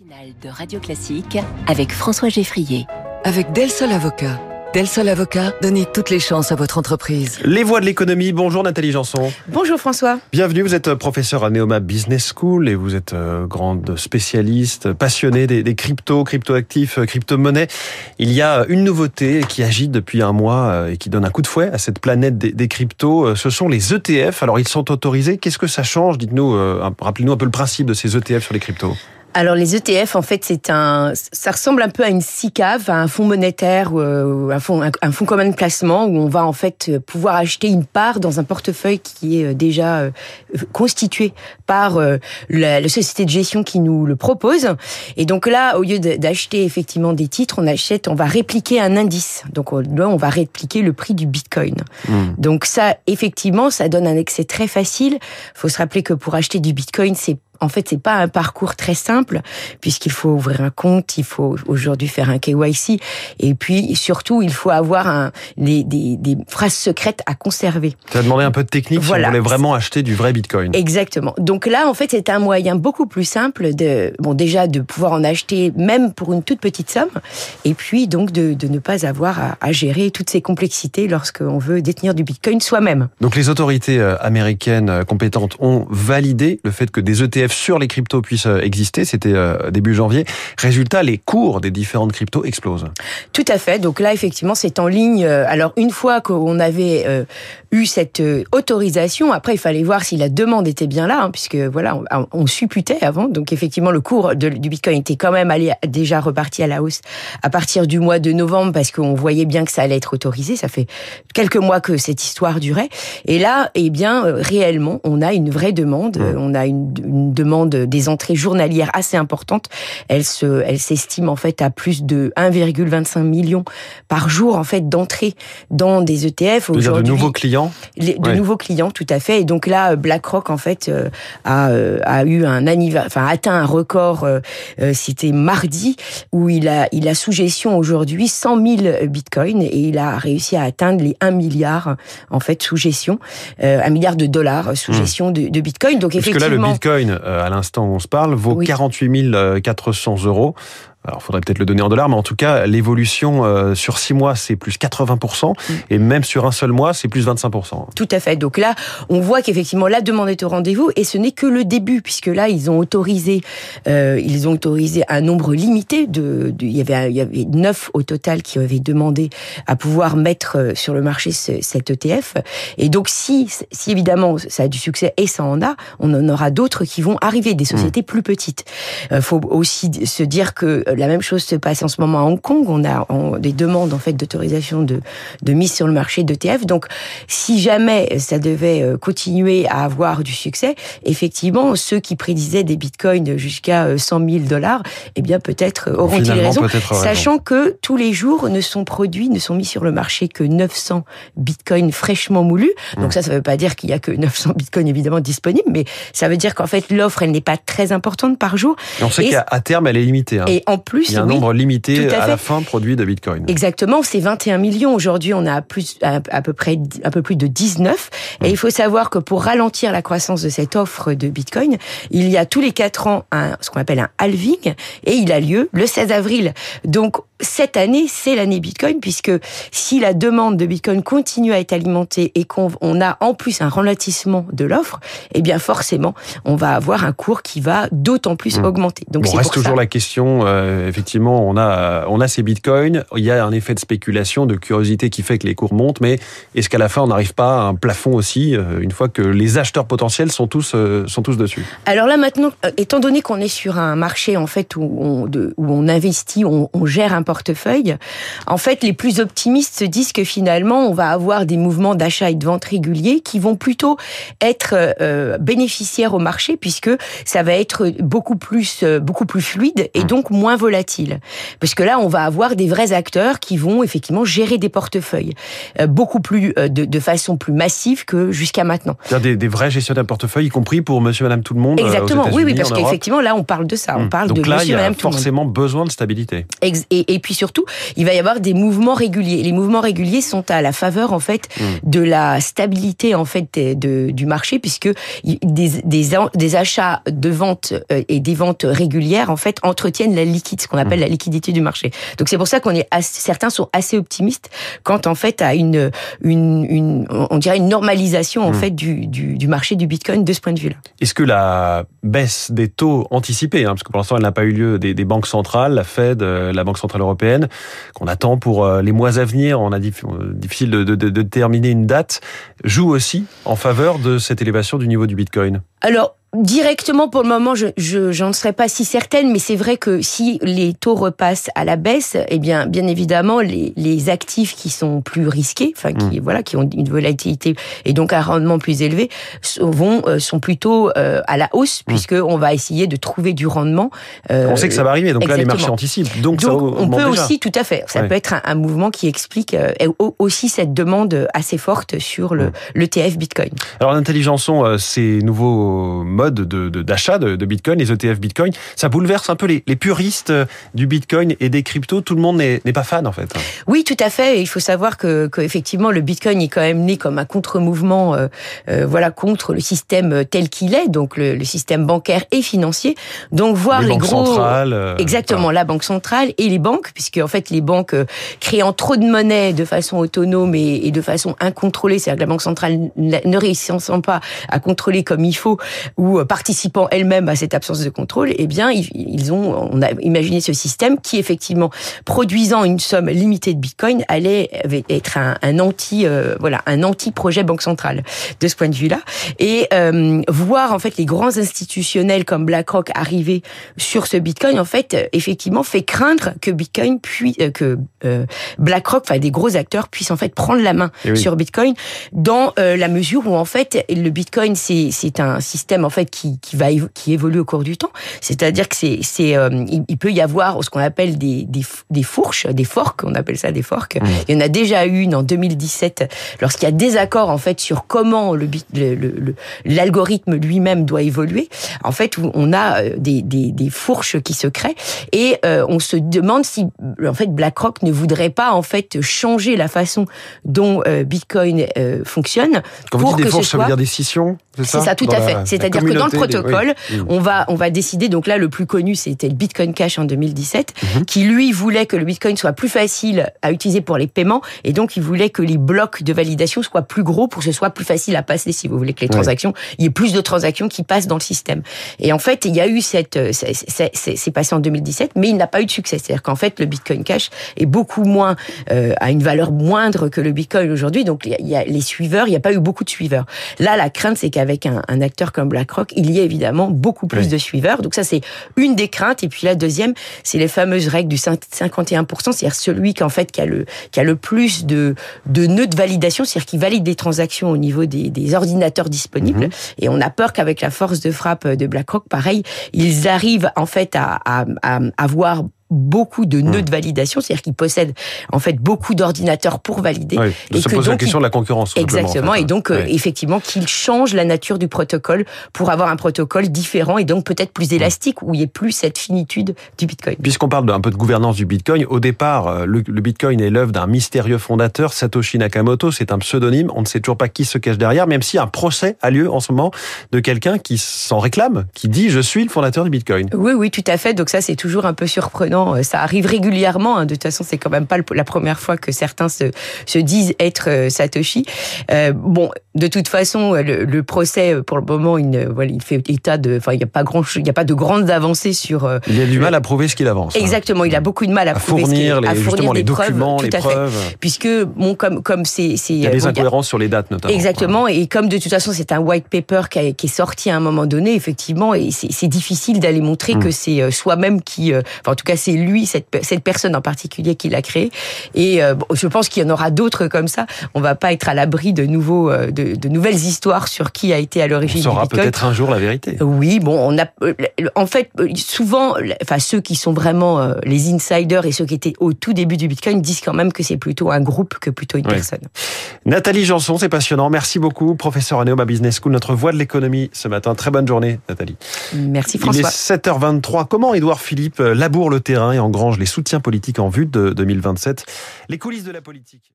matinale de Radio Classique avec François Geffrier. Avec Del Sol Avocat. Del Sol Avocat, donnez toutes les chances à votre entreprise. Les voix de l'économie, bonjour Nathalie Janson. Bonjour François. Bienvenue, vous êtes professeur à Neoma Business School et vous êtes euh, grande spécialiste, passionnée des, des cryptos, cryptoactifs, euh, crypto-monnaies. Il y a une nouveauté qui agite depuis un mois euh, et qui donne un coup de fouet à cette planète des, des cryptos. Ce sont les ETF. Alors ils sont autorisés. Qu'est-ce que ça change? Dites-nous, rappelez-nous un peu le principe de ces ETF sur les cryptos. Alors les ETF, en fait, c'est un, ça ressemble un peu à une SICAV, à un fonds monétaire, euh, un fonds, un, fonds commun de placement où on va en fait pouvoir acheter une part dans un portefeuille qui est euh, déjà euh, constitué par la, société de gestion qui nous le propose. Et donc là, au lieu d'acheter effectivement des titres, on achète, on va répliquer un indice. Donc là, on va répliquer le prix du Bitcoin. Hmm. Donc ça, effectivement, ça donne un accès très facile. Il faut se rappeler que pour acheter du Bitcoin, c'est en fait, c'est pas un parcours très simple puisqu'il faut ouvrir un compte, il faut aujourd'hui faire un KYC et puis surtout il faut avoir un, des, des, des phrases secrètes à conserver. Ça a demandé un peu de technique si on voulait vraiment acheter du vrai Bitcoin. Exactement. Donc là, en fait, c'est un moyen beaucoup plus simple de, bon, déjà de pouvoir en acheter même pour une toute petite somme et puis donc de, de ne pas avoir à, à gérer toutes ces complexités lorsqu'on veut détenir du Bitcoin soi-même. Donc les autorités euh, américaines euh, compétentes ont validé le fait que des ETF sur les cryptos puissent euh, exister. C'était euh, début janvier. Résultat, les cours des différentes cryptos explosent. Tout à fait. Donc là, effectivement, c'est en ligne. Euh, alors, une fois qu'on avait eu cette autorisation, après, il fallait voir si la demande était bien là, hein, puisque voilà, on, supputait avant. Donc, effectivement, le cours du Bitcoin était quand même allé, déjà reparti à la hausse à partir du mois de novembre, parce qu'on voyait bien que ça allait être autorisé. Ça fait quelques mois que cette histoire durait. Et là, eh bien, réellement, on a une vraie demande. Mmh. On a une, une demande des entrées journalières assez importantes. Elle se, elle s'estime en fait à plus de 1,25 million par jour en fait d'entrées dans des ETF. De nouveaux clients. de nouveaux clients, tout à fait. Et donc là, BlackRock en fait euh, a, euh, a eu un anniversaire, enfin atteint un record. Euh, c'était mardi où il a, il a sous gestion aujourd'hui 100 000 bitcoins et il a réussi à atteindre les 1 milliard en fait sous gestion, euh, 1 milliard de dollars sous hmm. gestion de, de bitcoin. Donc Parce effectivement, que là, le bitcoin à l'instant où on se parle, vaut 48 400 euros. Alors, faudrait peut-être le donner en dollars, mais en tout cas, l'évolution euh, sur six mois, c'est plus 80%, mm. et même sur un seul mois, c'est plus 25%. Tout à fait. Donc là, on voit qu'effectivement, la demande est au rendez-vous, et ce n'est que le début, puisque là, ils ont autorisé, euh, ils ont autorisé un nombre limité de, il y avait, il y avait neuf au total qui avaient demandé à pouvoir mettre euh, sur le marché cet ETF. Et donc, si, si évidemment ça a du succès et ça en a, on en aura d'autres qui vont arriver, des sociétés mm. plus petites. Il faut aussi se dire que la même chose se passe en ce moment à Hong Kong. On a des demandes en fait d'autorisation de, de mise sur le marché d'ETF. Donc, si jamais ça devait euh, continuer à avoir du succès, effectivement, ceux qui prédisaient des bitcoins jusqu'à 100 000 dollars, eh bien peut-être auront-ils raison, sachant que tous les jours ne sont produits, ne sont mis sur le marché que 900 bitcoins fraîchement moulus. Donc mmh. ça, ça veut pas dire qu'il y a que 900 bitcoins évidemment disponibles, mais ça veut dire qu'en fait l'offre, elle n'est pas très importante par jour. Et on sait qu'à terme, elle est limitée. Hein. Et en plus. Il y a un nombre limité à, la fin produit de Bitcoin. Exactement, c'est 21 millions. Aujourd'hui, on a plus, à, peu près un peu plus de 19. Et mmh. il faut savoir que pour ralentir la croissance de cette offre de Bitcoin, il y a tous les quatre ans un, ce qu'on appelle un halving et il a lieu le 16 avril. Donc, cette année, c'est l'année Bitcoin, puisque si la demande de Bitcoin continue à être alimentée et qu'on a en plus un ralentissement de l'offre, eh bien forcément, on va avoir un cours qui va d'autant plus mmh. augmenter. Donc bon, reste toujours la question. Euh, effectivement, on a on a ces Bitcoins. Il y a un effet de spéculation, de curiosité qui fait que les cours montent, mais est-ce qu'à la fin on n'arrive pas à un plafond aussi euh, une fois que les acheteurs potentiels sont tous euh, sont tous dessus? Alors là maintenant, étant donné qu'on est sur un marché en fait où on, de, où on investit, on, on gère un portefeuille. En fait, les plus optimistes se disent que finalement, on va avoir des mouvements d'achat et de vente réguliers qui vont plutôt être euh, bénéficiaires au marché puisque ça va être beaucoup plus euh, beaucoup plus fluide et mmh. donc moins volatile. Parce que là, on va avoir des vrais acteurs qui vont effectivement gérer des portefeuilles euh, beaucoup plus euh, de, de, façon plus massive que jusqu'à maintenant. Des, des vrais gestionnaires de portefeuille, y compris pour Monsieur, Madame, tout le monde. Exactement. oui, oui, parce qu'effectivement, là, on parle de ça. On hmm. parle Donc de là, Monsieur, il y a forcément besoin de stabilité. Et, et, puis surtout, il va y avoir des mouvements réguliers. Les mouvements réguliers sont à la faveur en fait hmm. de la stabilité en fait de, du marché, puisque des, des, des achats de vente et des ventes régulières en fait entretiennent la liquide, ce qu'on appelle hmm. la liquidité du marché. Donc c'est pour ça qu'on est certains sont assez optimistes quant en fait à une une, une on dirait une normalisation en fait du, du, du marché du Bitcoin de ce point de vue-là. Est-ce que la baisse des taux anticipés, hein, parce que pour l'instant elle n'a pas eu lieu, des, des, banques centrales, la Fed, euh, la Banque centrale européenne, qu'on attend pour euh, les mois à venir, on a dit euh, difficile de, de, de, de terminer une date, joue aussi en faveur de cette élévation du niveau du Bitcoin? Alors Directement, pour le moment, je j'en serais pas si certaine, mais c'est vrai que si les taux repassent à la baisse, eh bien, bien évidemment, les, les actifs qui sont plus risqués, enfin qui mmh. voilà, qui ont une volatilité et donc un rendement plus élevé, vont euh, sont plutôt euh, à la hausse mmh. puisque on va essayer de trouver du rendement. Euh, on sait que ça va arriver, donc là les marchés anticipent. Donc, ça on peut aussi, tout à fait, ça peut être un, mouvement qui explique aussi cette demande assez forte sur le mmh. l'ETF Bitcoin. Alors l'intelligence sont ces nouveaux mode d'achat de, de, Bitcoin, les ETF Bitcoin. Ça bouleverse un peu les, les puristes du Bitcoin et des cryptos. Tout le monde n'est pas fan en fait. Oui, tout à fait. il faut savoir que, que, effectivement le Bitcoin est quand même né comme un contre-mouvement, euh, euh, voilà, contre le système tel qu'il est, donc le, le, système bancaire et financier. Donc voir les, les gros, centrales, euh, exactement, la banque centrale et les banques, puisque en fait les banques créant trop de monnaie de façon autonome et, et de façon incontrôlée, c'est-à-dire que la banque centrale ne réussissant pas à contrôler comme il faut ou ou participant elles-mêmes à cette absence de contrôle, eh bien, ils ont, on a imaginé ce système qui, effectivement, produisant une somme limitée de Bitcoin, allait être un, un anti, euh, voilà, un anti-projet banque centrale de ce point de vue-là. Et euh, voir en fait les grands institutionnels comme BlackRock arriver sur ce Bitcoin, en fait, effectivement, fait craindre que Bitcoin puis euh, que BlackRock, enfin des gros acteurs, puissent en fait prendre la main eh sur Bitcoin dans la mesure où en fait le Bitcoin c'est c'est un système en fait qui, qui va qui évolue au cours du temps. C'est-à-dire que c'est c'est euh, il, peut y avoir ce qu'on appelle des, des, des fourches, des forks, on appelle ça des forks. Mmh. Il y en a déjà une en 2017 lorsqu'il y a des accords en fait sur comment le l'algorithme le, lui-même doit évoluer. En fait, on a euh, des, des, des fourches qui se créent et euh, on se demande si en fait BlackRock ne voudrait pas en fait changer la façon dont Bitcoin fonctionne. Quand vous dites des fourches, ça veut dire des scissions, c'est ça C'est ça, tout à fait. C'est-à-dire que dans le protocole, on va on va décider. Donc là, le plus connu, c'était le Bitcoin Cash en 2017, mhm. qui lui voulait que le Bitcoin soit plus facile à utiliser pour les paiements, et donc il voulait que les blocs de validation soient plus gros pour que ce soit plus facile à passer. Si vous voulez que les transactions, il y ait plus de transactions qui passent dans le système. Et en fait, il y a eu cette, euh, c'est passé en 2017, mais il n'a pas eu de succès. C'est-à-dire qu'en fait, le Bitcoin Cash est beaucoup moins euh, à une valeur moindre que le Bitcoin aujourd'hui. Donc il y a les suiveurs, il n'y a pas eu beaucoup de suiveurs. Là, la crainte, c'est qu'avec un, un acteur comme BlackRock, il y a évidemment beaucoup plus de suiveurs. Donc ça, c'est une des craintes. Et puis la deuxième, c'est les fameuses règles du 51%, c'est-à-dire celui qui en fait qui a le qui a le plus de de nœuds de validation, c'est-à-dire qui valide des transactions au niveau des, des ordinateurs disponibles. Mhm. Et on a peur qu'avec la force de frappe de BlackRock, pareil, ils arrivent en fait à, à, à avoir beaucoup de nœuds hmm. de validation, c'est-à-dire qu'ils possèdent en fait beaucoup d'ordinateurs pour valider. Oui, et se pose la question de la concurrence. Exactement, et donc euh, effectivement qu'ils changent la nature du protocole pour avoir un protocole différent et donc peut-être plus hmm. élastique où il n'y ait plus cette finitude du Bitcoin. Puisqu'on parle un peu de gouvernance du Bitcoin, au départ, euh, le, Bitcoin est l'œuvre d'un mystérieux fondateur, Satoshi Nakamoto, c'est un pseudonyme, on ne sait toujours pas qui se cache derrière, même si un procès a lieu en ce moment de quelqu'un qui s'en réclame, qui dit je suis le fondateur du Bitcoin. Oui, oui, tout à fait, donc ça c'est toujours un peu surprenant euh, ça arrive régulièrement. Hein. De toute façon, c'est quand même pas la première fois que certains se, se disent être euh, Satoshi. Euh, bon, de toute façon, le, procès, pour le moment, il, voilà, il fait état de, enfin, il n'y a pas grand, il y a pas de grandes avancées sur. Il a du mal à prouver ce qu'il avance. Hein. Exactement, il a beaucoup de mal à, prouver fournir ce les, à fournir les documents, les preuves. puisque bon, comme comme c'est, il y a des incohérences sur les dates notamment. Exactement, et comme de toute façon, c'est un white paper qui, est sorti à un moment donné, effectivement, et c'est difficile d'aller montrer hmm. que c'est soi-même qui, enfin, en tout cas, c'est c'est lui, cette, cette personne en particulier qui l'a créé. Et euh, je pense qu'il y en aura d'autres comme ça. On va pas être à l'abri de nouveaux, euh, de, de, nouvelles histoires sur qui a été à l'origine. On saura peut-être un jour la vérité. Oui, bon, on a, en fait, souvent, enfin ceux qui sont vraiment les insiders et ceux qui étaient au tout début du Bitcoin disent quand même que c'est plutôt un groupe que plutôt une personne. Nathalie Janson, c'est passionnant. Merci beaucoup, professeur à Neoma Business School, notre voix de l'économie ce matin. Très bonne journée, Nathalie. Merci François. Il est 7h23. Comment Édouard Philippe laboure le terrain et engrange les soutiens politiques en vue de 2027 Les coulisses de la politique.